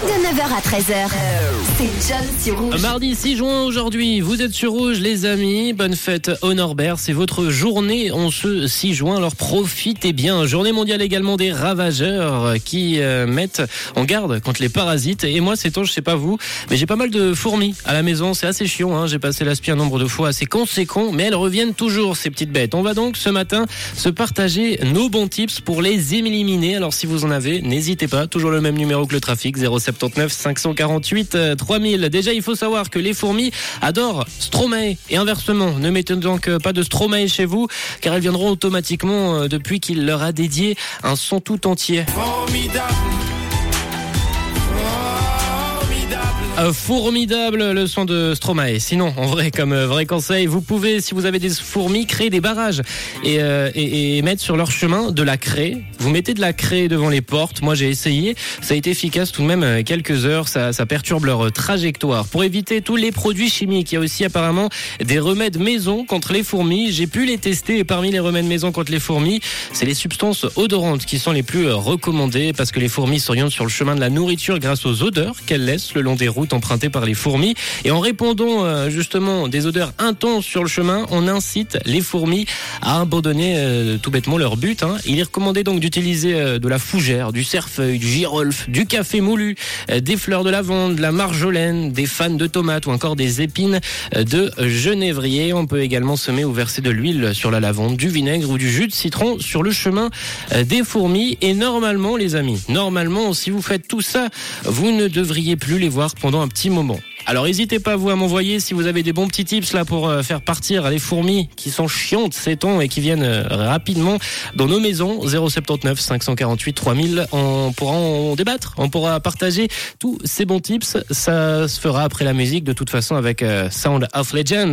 De 9h à 13h, c'est John sur Rouge. Mardi 6 juin aujourd'hui, vous êtes sur Rouge les amis, bonne fête au c'est votre journée en ce 6 juin, alors profitez bien. Journée mondiale également des ravageurs qui euh, mettent en garde contre les parasites. Et moi c'est temps, je sais pas vous, mais j'ai pas mal de fourmis à la maison, c'est assez chiant, hein. j'ai passé l'aspi un nombre de fois assez conséquent, mais elles reviennent toujours ces petites bêtes. On va donc ce matin se partager nos bons tips pour les éliminer. Alors si vous en avez, n'hésitez pas, toujours le même numéro que le trafic, 079 548 3000. Déjà, il faut savoir que les fourmis adorent Stromae et inversement. Ne mettez donc pas de Stromae chez vous, car elles viendront automatiquement euh, depuis qu'il leur a dédié un son tout entier. Formidable. Le son de Stromae. Sinon, en vrai, comme euh, vrai conseil, vous pouvez, si vous avez des fourmis, créer des barrages et, euh, et, et mettre sur leur chemin de la craie. Vous mettez de la craie devant les portes. Moi, j'ai essayé. Ça a été efficace tout de même euh, quelques heures. Ça, ça perturbe leur euh, trajectoire. Pour éviter tous les produits chimiques, il y a aussi apparemment des remèdes maison contre les fourmis. J'ai pu les tester et parmi les remèdes maison contre les fourmis, c'est les substances odorantes qui sont les plus recommandées parce que les fourmis s'orientent sur le chemin de la nourriture grâce aux odeurs qu'elles laissent le long des routes empruntées par les fourmis. Et en répondant euh, justement des odeurs intenses sur le chemin, on incite les fourmis à abandonner euh, tout bêtement leur but. hein. Il est recommandé donc d'utiliser euh, de la fougère, du cerfeuil, du girolfe, du café moulu, des fleurs de lavande, de la marjolaine, des fans de tomates ou encore des épines de genévrier. On peut également semer ou verser de l'huile sur la lavande, du vinaigre ou du jus de citron sur le chemin des fourmis. Et normalement, les amis, normalement, si vous faites tout ça, vous ne devriez plus les voir pendant un petit moment. Alors n'hésitez pas vous à m'envoyer si vous avez des bons petits tips là pour euh, faire partir les fourmis qui sont chiantes temps et qui viennent euh, rapidement dans nos maisons. 079 548 3000 on pourra en débattre. On pourra partager tous ces bons tips. Ça se fera après la musique de toute façon avec euh, Sound of Legend